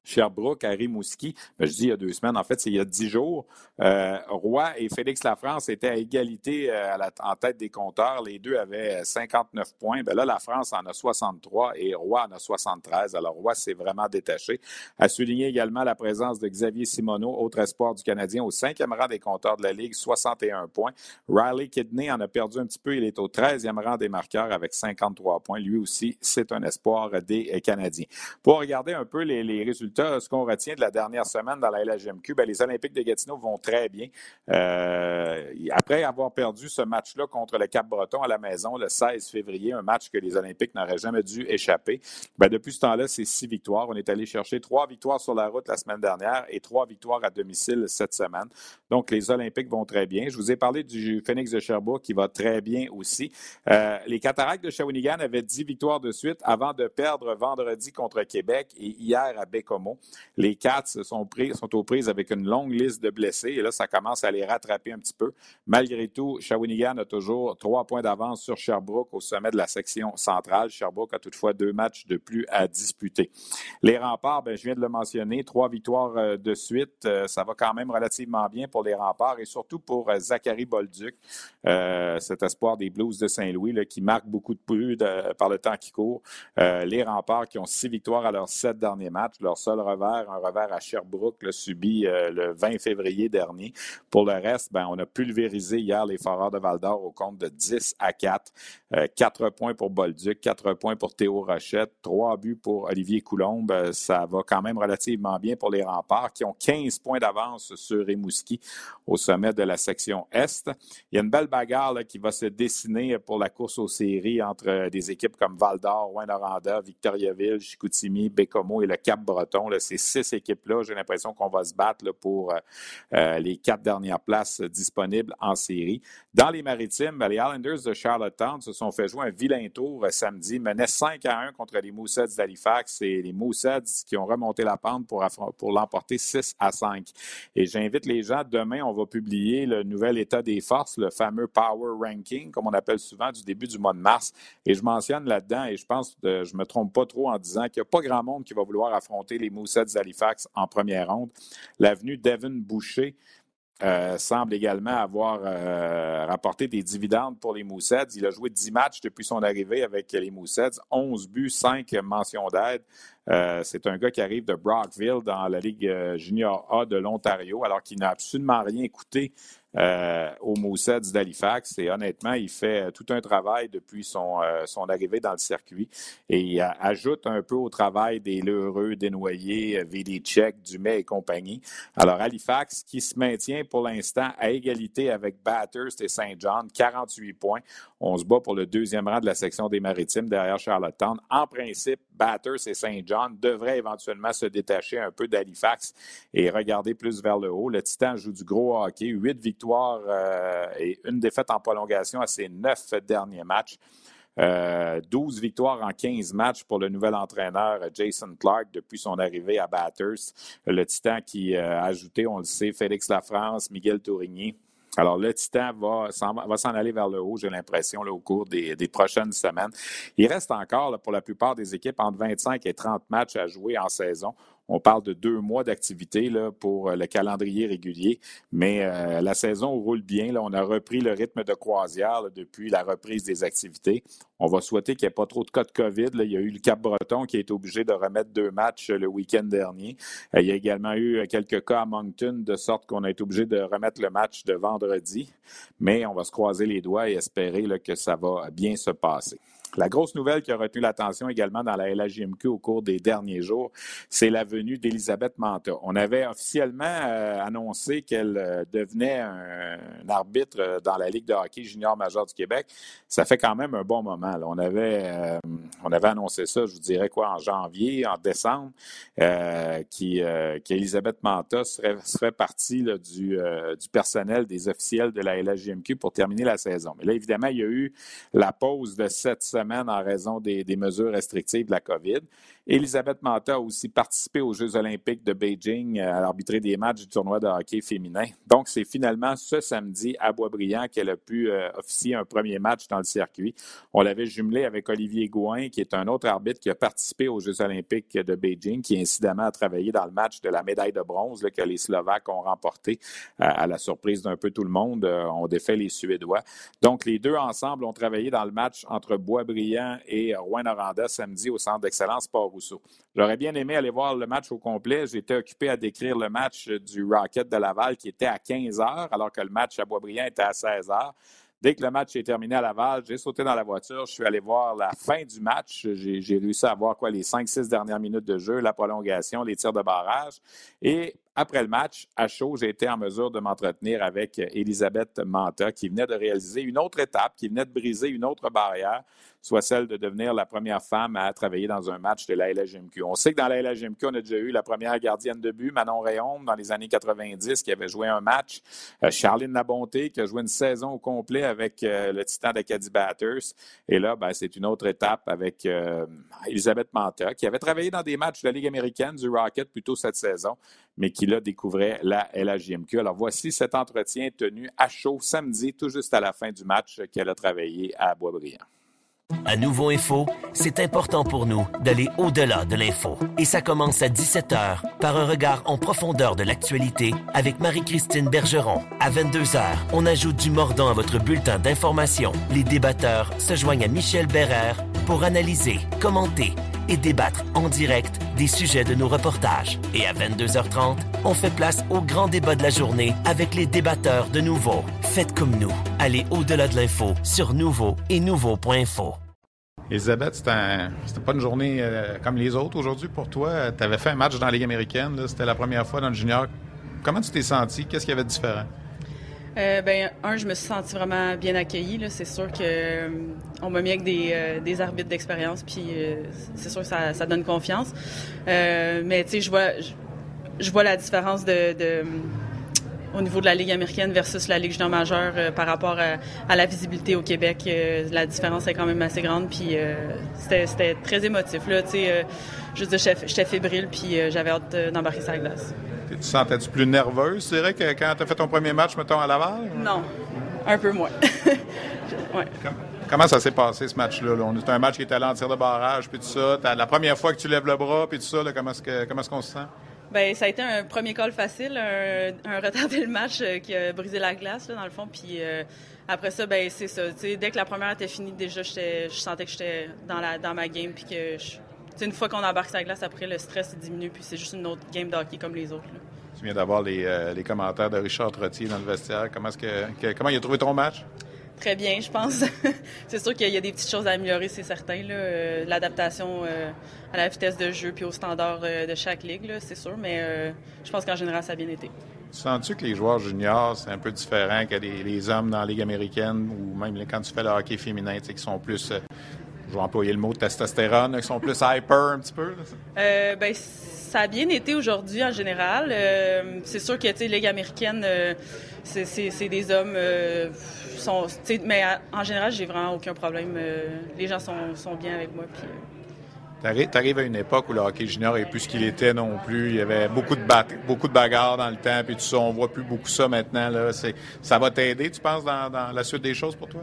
Sherbrooke à Rimouski. Ben, je dis il y a deux semaines, en fait, c'est il y a dix jours. Euh, Roy et Félix Lafrance étaient à égalité euh, en tête des compteurs. Les deux avaient 59 points. Ben là, la France en a 63 et Roy en a 73. Alors, Roy s'est vraiment détaché. À souligner également la présence de Xavier Simoneau, autre espoir du Canadien, au cinquième rang des compteurs de la Ligue, 61 points. Riley Kidney en a perdu un petit peu. Il est au 13e rang des marqueurs avec 53 points. Lui aussi, c'est un espoir des Canadiens. Pour regarder un peu les résultats ce qu'on retient de la dernière semaine dans la LHMQ, ben, les Olympiques de Gatineau vont très bien. Euh, après avoir perdu ce match-là contre le Cap-Breton à la maison le 16 février, un match que les Olympiques n'auraient jamais dû échapper, ben, depuis ce temps-là, c'est six victoires. On est allé chercher trois victoires sur la route la semaine dernière et trois victoires à domicile cette semaine. Donc, les Olympiques vont très bien. Je vous ai parlé du Phoenix de Sherbrooke qui va très bien aussi. Euh, les Cataractes de Shawinigan avaient dix victoires de suite avant de perdre vendredi contre Québec et hier à Les Cats sont, aux prises avec une longue liste de blessés et là, ça commence à les rattraper un petit peu. Malgré tout, Shawinigan a toujours trois points d'avance sur Sherbrooke au sommet de la section centrale. Sherbrooke a toutefois deux matchs de plus à disputer. Les remparts, ben, je viens de le mentionner, trois victoires euh, de suite. Euh, ça va quand même relativement bien pour les remparts et surtout pour euh, Zachary Bolduc, cet espoir des Blues de Saint-Louis qui marque beaucoup de buts par le temps qui court. les remparts qui ont six victoires à leurs sept derniers matchs. Leur seul revers, un revers à Sherbrooke, subi euh, le 20 février dernier. Pour le reste, ben, on a pulvérisé hier les Foreurs de Val-d'Or au compte de 10 à 4. Euh, quatre points pour Bolduc, quatre points pour Théo Rochette, trois buts pour Olivier Coulombe. Euh, ça va quand même relativement bien pour les remparts qui ont 15 points d'avance sur Rimouski au sommet de la section Est. Il y a une belle bagarre qui va se dessiner pour la course aux séries entre des équipes comme Val-d'Or, Rouen-Noranda, Victoriaville, Chicoutimi, Bécomo et le Cap-Breton ces six équipes-là, j'ai l'impression qu'on va se battre pour euh, euh, les quatre dernières places disponibles en série. Dans les maritimes, les Islanders de Charlottetown se sont fait jouer un vilain tour euh, samedi, menaient 5 à 1 contre les Mooseheads d'Halifax et les Mooseheads qui ont remonté la pente pour, pour l'emporter 6 à 5. Et j'invite les gens, demain, on va publier le nouvel état des forces, le fameux Power Ranking, comme on appelle souvent, du début du mois de mars. Et je mentionne là-dedans, et je pense que je ne me trompe pas trop en disant qu'il n'y a pas grand monde qui va vouloir affronter les Mooseheads d'Halifax en première ronde. L'avenue Devin Boucher euh, semble également avoir euh, rapporté des dividendes pour les Mooseheads. Il a joué 10 matchs depuis son arrivée avec les Mooseheads, 11 buts, 5 mentions d'aide. Euh, c'est un gars qui arrive de Brockville dans la Ligue junior A de l'Ontario, alors qu'il n'a absolument rien coûté euh, au Mooseheads d'Halifax. Et honnêtement, il fait tout un travail depuis son, euh, arrivée dans le circuit. Et il ajoute un peu au travail des Lheureux, des Noyers, Vidicek, Dumais et compagnie. Alors, Halifax qui se maintient pour l'instant à égalité avec Bathurst et Saint John, 48 points. On se bat pour le deuxième rang de la section des Maritimes derrière Charlottetown. En principe, Bathurst et Saint John devraient éventuellement se détacher un peu d'Halifax et regarder plus vers le haut. Le Titan joue du gros hockey, huit victoires euh, et une défaite en prolongation à ses neuf derniers matchs. 12 euh, victoires en 15 matchs pour le nouvel entraîneur Jason Clark depuis son arrivée à Bathurst. Le Titan qui a ajouté, on le sait, Félix Lafrance, Miguel Tourigny, alors, le Titan va, s'en aller vers le haut, j'ai l'impression, au cours des, prochaines semaines. Il reste encore, pour la plupart des équipes, entre 25 et 30 matchs à jouer en saison. On parle de deux mois d'activité pour euh, le calendrier régulier, mais euh, la saison roule bien. On a repris le rythme de croisière depuis la reprise des activités. On va souhaiter qu'il n'y ait pas trop de cas de COVID. Il y a eu le Cap-Breton qui a été obligé de remettre deux matchs le week-end dernier. Euh, il y a également eu quelques cas à Moncton, de sorte qu'on a été obligé de remettre le match de vendredi. Mais on va se croiser les doigts et espérer que ça va bien se passer. La grosse nouvelle qui a retenu l'attention également dans la LHJMQ au cours des derniers jours, c'est la venue d'Elisabeth Manta. On avait officiellement euh, annoncé qu'elle euh, devenait un, arbitre dans la Ligue de hockey junior majeur du Québec. Ça fait quand même un bon moment. On, avait, euh, on avait annoncé ça, je vous dirais quoi, en janvier, en décembre, qu'Elisabeth Manta serait, serait partie du, du personnel des officiels de la LHJMQ pour terminer la saison. Mais là, évidemment, il y a eu la pause de cette semaine en raison des, mesures restrictives de la COVID. Elisabeth Manta a aussi participé aux Jeux olympiques de Beijing euh, à arbitrer des matchs du tournoi de hockey féminin. Donc, c'est finalement ce samedi à Boisbriand qu'elle a pu euh, officier un premier match dans le circuit. On l'avait jumelé avec Olivier Gouin, qui est un autre arbitre qui a participé aux Jeux olympiques de Beijing, qui incidemment a travaillé dans le match de la médaille de bronze que les Slovaques ont remporté euh, à la surprise d'un peu tout le monde. on défait les Suédois. Donc, les deux ensemble ont travaillé dans le match entre Boisbriand et Rouen-Noranda samedi au Centre d'excellence Port J'aurais bien aimé aller voir le match au complet. J'étais occupé à décrire le match du Rocket de Laval qui était à 15 heures, alors que le match à Boisbriand était à 16 heures. Dès que le match est terminé à Laval, j'ai sauté dans la voiture, je suis allé voir la fin du match. J'ai réussi à voir quoi les 5-6 dernières minutes de jeu, la prolongation, les tirs de barrage. Et après le match, à chaud, j'ai été en mesure de m'entretenir avec Elisabeth Manta, qui venait de réaliser une autre étape, qui venait de briser une autre barrière soit celle de devenir la première femme à travailler dans un match de la LHMQ. On sait que dans la LHMQ, on a déjà eu la première gardienne de but, Manon Réaume, dans les années 90, qui avait joué un match. Euh, Charline Labonté, qui a joué une saison au complet avec euh, le Titan d'Acadie Batters. Et là, ben, c'est une autre étape avec euh, Elisabeth Manta, qui avait travaillé dans des matchs de la Ligue américaine du Rocket plutôt cette saison, mais qui là découvrait la LHJMQ. Alors voici cet entretien tenu à chaud samedi, tout juste à la fin du match qu'elle a travaillé à Boisbriand. À Nouveau Info, c'est important pour nous d'aller au-delà de l'info. Et ça commence à 17h par un regard en profondeur de l'actualité avec Marie-Christine Bergeron. À 22h, on ajoute du mordant à votre bulletin d'information. Les débatteurs se joignent à Michel Bérère pour analyser, commenter et débattre en direct des sujets de nos reportages. Et à 22h30, on fait place au grand débat de la journée avec les débatteurs de Nouveau. Faites comme nous. Allez au-delà de l'info sur Nouveau et Nouveau.info. Elisabeth, c'était, pas une journée euh, comme les autres aujourd'hui pour toi. Tu avais fait un match dans la Ligue américaine. C'était la première fois dans le junior. Comment tu t'es senti? Qu'est-ce qu'il y avait de différent? Euh, ben, un, je me suis sentie vraiment bien accueillie. C'est sûr qu'on euh, m'a mis avec des, arbitres d'expérience, puis c'est sûr que ça, donne confiance. mais tu sais, je vois, je, la différence de au niveau de la Ligue américaine versus la Ligue junior majeure euh, par rapport à, la visibilité au Québec. Euh, la différence est quand même assez grande, puis euh, c'était très émotif. Là, juste j'étais fébrile, puis j'avais hâte d'embarquer sur la glace. Tu te sentais-tu plus nerveuse, c'est vrai, que quand tu as fait ton premier match, mettons, à Laval? Non, un peu moins. Comment ça s'est passé, ce match-là? C'était un match qui était allé en tir de barrage, puis tout ça. La première fois que tu lèves le bras, puis tout ça, comment est-ce qu'on se sent? Ben, ça a été un premier call facile, un, un retardé le match euh, qui a brisé la glace, là, dans le fond. Puis euh, après ça, ben, c'est ça. dès que la première était finie, déjà, je sentais que j'étais dans, la, dans ma game. Puis que, une fois qu'on embarque sa glace, après, le stress diminue. Puis c'est juste une autre game d'hockey comme les autres. Tu viens d'avoir les, euh, les, commentaires de Richard Trottier dans le vestiaire. Comment, est-ce que, comment il a trouvé ton match? Très bien, je pense. c'est sûr qu'il y a des petites choses à améliorer, c'est certain. Euh, l'adaptation euh, à la vitesse de jeu puis aux standards euh, de chaque ligue, c'est sûr, mais je pense qu'en général, ça a bien été. Sens-tu que les joueurs juniors, c'est un peu différent que les, hommes dans la Ligue américaine ou même quand tu fais le hockey féminin, qui sont plus, je vais employer le mot testostérone, qui sont plus hyper un petit peu? ben, ça a bien été aujourd'hui en général. c'est sûr que, tu sais, Ligue américaine, c'est des hommes sont, mais en général, j'ai vraiment aucun problème. Euh, les gens sont, sont, bien avec moi. Puis, euh. Tu arrives à une époque où le hockey junior n'est plus ce qu'il était non plus. Il y avait beaucoup de, beaucoup de bagarres dans le temps, puis tout ça. On voit plus beaucoup ça maintenant. Là. Ça va t'aider, tu penses, dans, la suite des choses pour toi?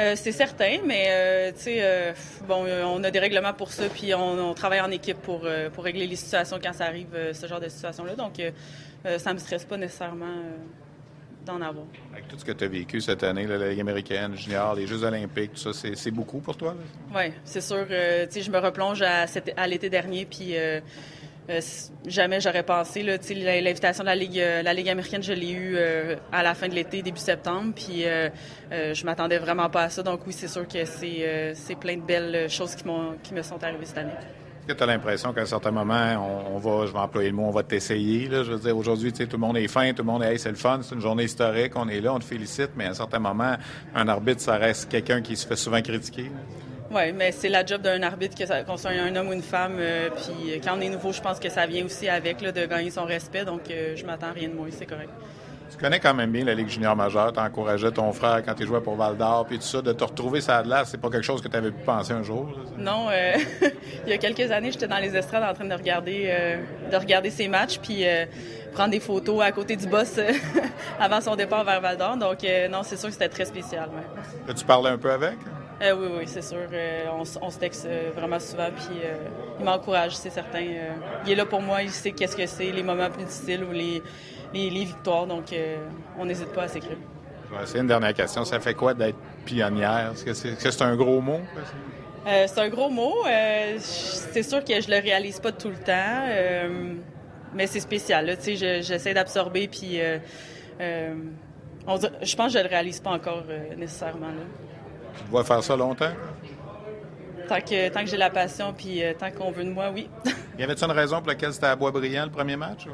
Euh, c'est certain, mais tu sais, bon, on a des règlements pour ça, puis on, travaille en équipe pour, pour régler les situations quand ça arrive, ce genre de situation-là. Donc, ça ne me stresse pas nécessairement d'en avoir. Avec tout ce que tu as vécu cette année, la Ligue américaine, junior, les Jeux olympiques, tout ça, c'est beaucoup pour toi? Oui, c'est sûr. Euh, sais, je me replonge à, à l'été dernier, puis euh, jamais j'aurais pensé. L'invitation de la Ligue, la Ligue américaine, je l'ai eue à la fin de l'été, début septembre. Puis je m'attendais vraiment pas à ça. Donc oui, c'est sûr que c'est plein de belles choses qui, qui me sont arrivées cette année. Est-ce que tu as l'impression qu'à un certain moment, on, va, je vais employer le mot, on va t'essayer? Je veux dire, aujourd'hui, tout le monde est fin, tout le monde est, hey, c'est le fun, c'est une journée historique, on est là, on te félicite, mais à un certain moment, un arbitre, ça reste quelqu'un qui se fait souvent critiquer. Oui, mais c'est la job d'un arbitre, qu'on soit un homme ou une femme. Euh, puis quand on est nouveau, je pense que ça vient aussi avec là, de gagner son respect. Donc, euh, je m'attends à rien de moins, c'est correct. Tu connais quand même bien la Ligue junior majeure. Tu encourageais ton frère quand tu jouais pour Val d'Or, puis tout ça. De te retrouver ça là, c'est pas quelque chose que tu avais pu penser un jour? Non. Euh, il y a quelques années, j'étais dans les estrades en train de regarder, euh, de regarder ses matchs, puis euh, prendre des photos à côté du boss avant son départ vers Val d'Or. Donc, non, c'est sûr que c'était très spécial. Ouais. tu parlais un peu avec? Oui, oui, c'est sûr. on, se texte vraiment souvent, puis il m'encourage, c'est certain. il est là pour moi, il sait qu'est-ce que c'est, les moments plus difficiles ou les les, victoires. Donc, euh, on n'hésite pas à s'écrire. Essayer une dernière question. Ça fait quoi d'être pionnière? Est-ce que c'est un gros mot? Euh, c'est un gros mot. Euh, c'est sûr que je le réalise pas tout le temps, mais c'est spécial. J'essaie d'absorber, puis je pense que je le réalise pas encore nécessairement. Tu te vois faire ça longtemps? Tant que, tant que j'ai la passion, puis tant qu'on veut de moi, oui. y avait-il une raison pour laquelle c'était à Bois-Brillant le premier match?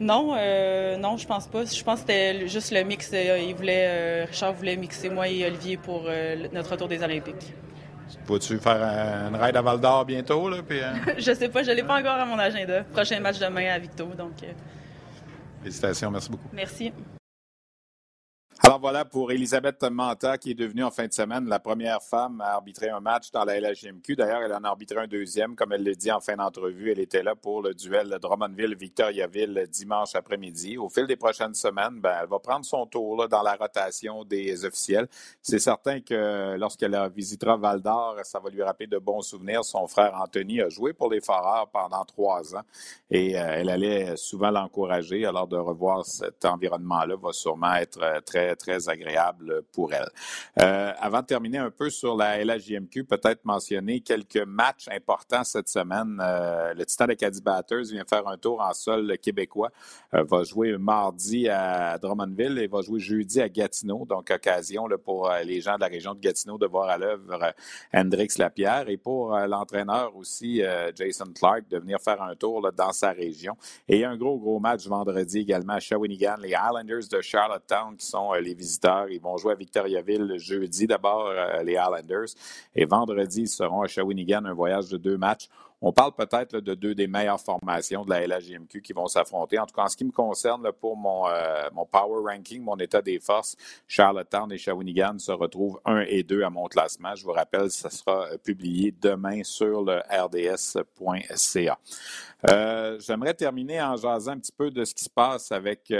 Non, euh, non, je pense pas. Je pense que c'était juste le mix. Euh, il voulait, euh, Richard voulait mixer moi et Olivier pour notre retour des Olympiques. Vas-tu faire un ride à Val d'Or bientôt? Là, puis, je sais pas, je l'ai pas encore à mon agenda. Prochain match demain à Victo. Donc, Félicitations, merci beaucoup. Merci. Alors voilà pour Elisabeth Manta, qui est devenue en fin de semaine la première femme à arbitrer un match dans la LHMQ. D'ailleurs, elle en a arbitré un deuxième, comme elle l'a dit en fin d'entrevue. Elle était là pour le duel Drummondville-Victoriaville dimanche après-midi. Au fil des prochaines semaines, ben, elle va prendre son tour là, dans la rotation des officiels. C'est certain que lorsqu'elle visitera Val d'Or, ça va lui rappeler de bons souvenirs. Son frère Anthony a joué pour les Foreurs pendant trois ans et euh, elle allait souvent l'encourager. Alors de revoir cet environnement-là va sûrement être euh, très agréable pour elle. Euh, avant de terminer un peu sur la LHJMQ, peut-être mentionner quelques matchs importants cette semaine. Euh, le Titan Acadie Batters vient faire un tour en sol québécois. Euh, va jouer mardi à Drummondville et va jouer jeudi à Gatineau. Donc, occasion pour les gens de la région de Gatineau de voir à l'œuvre Hendrix Lapierre et pour l'entraîneur aussi, Jason Clark, de venir faire un tour dans sa région. Et un gros, gros match vendredi également à Shawinigan, les Islanders de Charlottetown qui sont les visiteurs. Ils vont jouer à Victoriaville jeudi d'abord, euh, les Islanders. Et vendredi, ils seront à Shawinigan, un voyage de deux matchs. On parle peut-être de deux des meilleures formations de la LHJMQ qui vont s'affronter. En tout cas, en ce qui me concerne, pour mon, euh, mon power ranking, mon état des forces, Charlottetown et Shawinigan se retrouvent 1 et 2 à mon classement. Je vous rappelle, ça sera publié demain sur le rds.ca. Euh, j'aimerais terminer en jasant un petit peu de ce qui se passe avec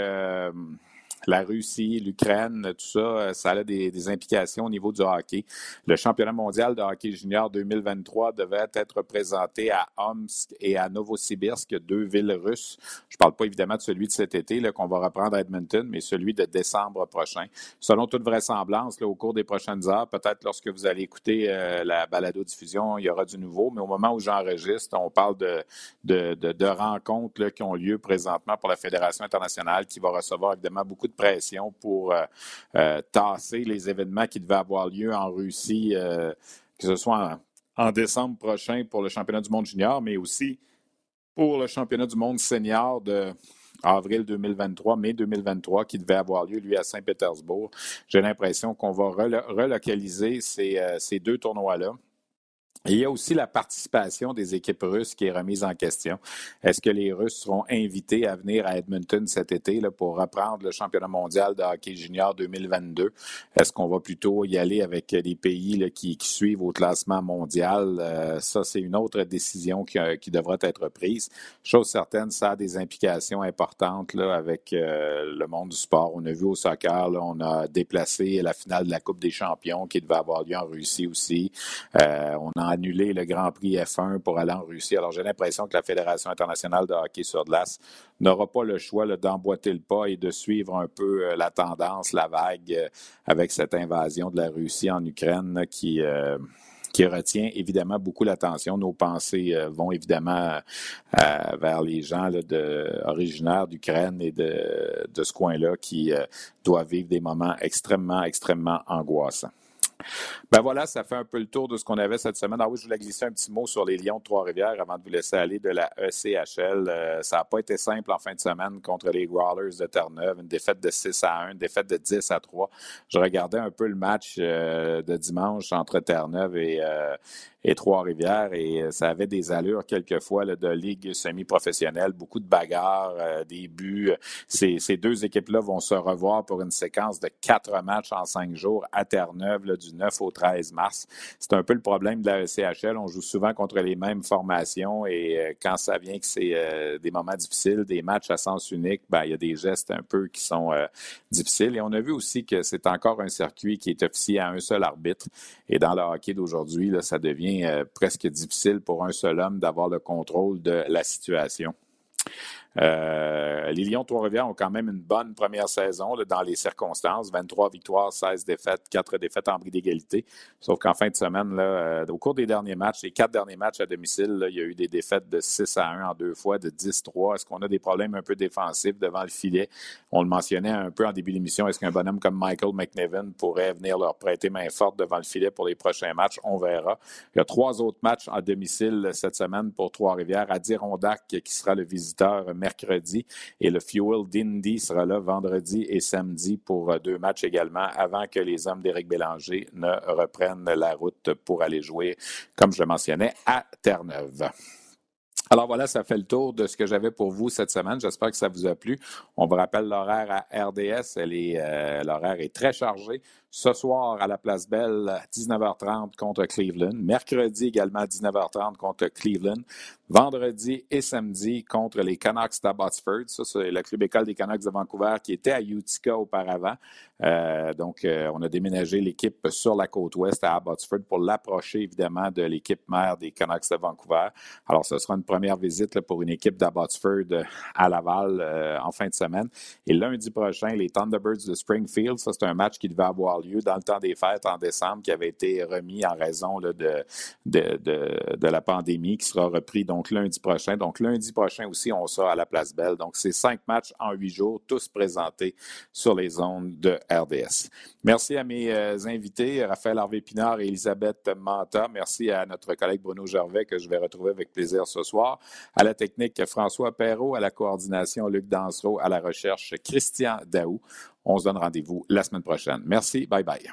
la Russie, l'Ukraine, tout ça, euh, ça a des, implications au niveau du hockey. Le championnat mondial de hockey junior 2023 devait être présenté à Omsk et à Novosibirsk, deux villes russes. Je ne parle pas évidemment de celui de cet été qu'on va reprendre à Edmonton, mais celui de décembre prochain. Selon toute vraisemblance, au cours des prochaines heures, peut-être lorsque vous allez écouter euh, la balado-diffusion, il y aura du nouveau, mais au moment où j'enregistre, on parle de, de, de rencontres qui ont lieu présentement pour la Fédération internationale qui va recevoir évidemment beaucoup de pression pour euh, euh, tasser les événements qui devaient avoir lieu en Russie, euh, que ce soit en, décembre prochain pour le championnat du monde junior, mais aussi pour le championnat du monde senior de avril 2023, mai 2023, qui devait avoir lieu, lui, à Saint-Pétersbourg. J'ai l'impression qu'on va relocaliser ces deux tournois-là il y a aussi la participation des équipes russes qui est remise en question. Est-ce que les Russes seront invités à venir à Edmonton cet été là, pour reprendre le championnat mondial de hockey junior 2022? Est-ce qu'on va plutôt y aller avec les pays là, qui, suivent au classement mondial? Euh, ça, c'est une autre décision qui, euh, qui, devra être prise. Chose certaine, ça a des implications importantes là, avec euh, le monde du sport. On a vu au soccer, on a déplacé la finale de la Coupe des champions qui devait avoir lieu en Russie aussi. on a annuler le Grand Prix F1 pour aller en Russie. Alors, j'ai l'impression que la Fédération internationale de hockey sur glace n'aura pas le choix d'emboîter le pas et de suivre un peu euh, la tendance, la vague euh, avec cette invasion de la Russie en Ukraine qui, euh, qui retient évidemment beaucoup l'attention. Nos pensées vont évidemment vers les gens originaires d'Ukraine et de, de ce coin-là qui doivent vivre des moments extrêmement, extrêmement angoissants. Ben voilà, ça fait un peu le tour de ce qu'on avait cette semaine. Ah oui, je voulais glisser un petit mot sur les Lions de Trois-Rivières avant de vous laisser aller de la ECHL. Euh, ça n'a pas été simple en fin de semaine contre les Growlers de Terre-Neuve. Une défaite de 6 à 1, une défaite de 10 à 3. Je regardais un peu le match euh, de dimanche entre Terre-Neuve et, euh, Trois-Rivières et ça avait des allures quelquefois là, de ligue semi-professionnelle, beaucoup de bagarres, des buts. Ces deux équipes-là vont se revoir pour une séquence de quatre matchs en cinq jours à Terre-Neuve du 9 au 13 mars. C'est un peu le problème de la CHL. On joue souvent contre les mêmes formations et euh, quand ça vient que c'est des moments difficiles, des matchs à sens unique, ben, il y a des gestes un peu qui sont difficiles. Et on a vu aussi que c'est encore un circuit qui est officié à un seul arbitre. Et dans le hockey d'aujourd'hui, ça devient euh, presque difficile pour un seul homme d'avoir le contrôle de la situation. Euh, les Lions Trois-Rivières ont quand même une bonne première saison dans les circonstances. 23 victoires, 16 défaites, 4 défaites en bris d'égalité. Sauf qu'en fin de semaine, là, euh, au cours des derniers matchs, les quatre derniers matchs à domicile, il y a eu des défaites de 6 à 1 en deux fois, de 10-3. Est-ce qu'on a des problèmes un peu défensifs devant le filet? On le mentionnait un peu en début d'émission. Est-ce qu'un bonhomme comme Michael McNevin pourrait venir leur prêter main forte devant le filet pour les prochains matchs? On verra. Il y a trois autres matchs à domicile cette semaine pour Trois-Rivières. Adirondack, qui sera le visiteur mercredi. Et le Fuel d'Indy sera là vendredi et samedi pour euh, deux matchs également avant que les hommes d'Éric Bélanger ne reprennent la route pour aller jouer, comme je le mentionnais, à Terre-Neuve. Alors voilà, ça fait le tour de ce que j'avais pour vous cette semaine. J'espère que ça vous a plu. On vous rappelle l'horaire à RDS. Euh, l'horaire est très chargé ce soir à la Place Belle, 19h30 contre Cleveland. Mercredi également, 19h30 contre Cleveland. Vendredi et samedi contre les Canucks d'Abbotsford. Ça, c'est le club des Canucks de Vancouver qui était à Utica auparavant. Euh, donc, euh, on a déménagé l'équipe sur la côte ouest à Abbotsford pour l'approcher évidemment de l'équipe mère des Canucks de Vancouver. Alors, ce sera une première visite pour une équipe d'Abbotsford à Laval euh, en fin de semaine. Et lundi prochain, les Thunderbirds de Springfield. Ça, c'est un match qui devait avoir lieu dans le temps des fêtes en décembre, qui avait été remis en raison de, de, de, la pandémie, qui sera repris donc lundi prochain. Donc lundi prochain aussi, on sera à la Place Belle. Donc c'est cinq matchs en huit jours, tous présentés sur les zones de RDS. Merci à mes euh, invités, Raphaël Harvey-Pinard et Elisabeth Manta. Merci à notre collègue Bruno Gervais, que je vais retrouver avec plaisir ce soir. À la technique, François Perrault. À la coordination, Luc Dansereau. À la recherche, Christian Daou. On se donne rendez-vous la semaine prochaine. Merci. Bye bye.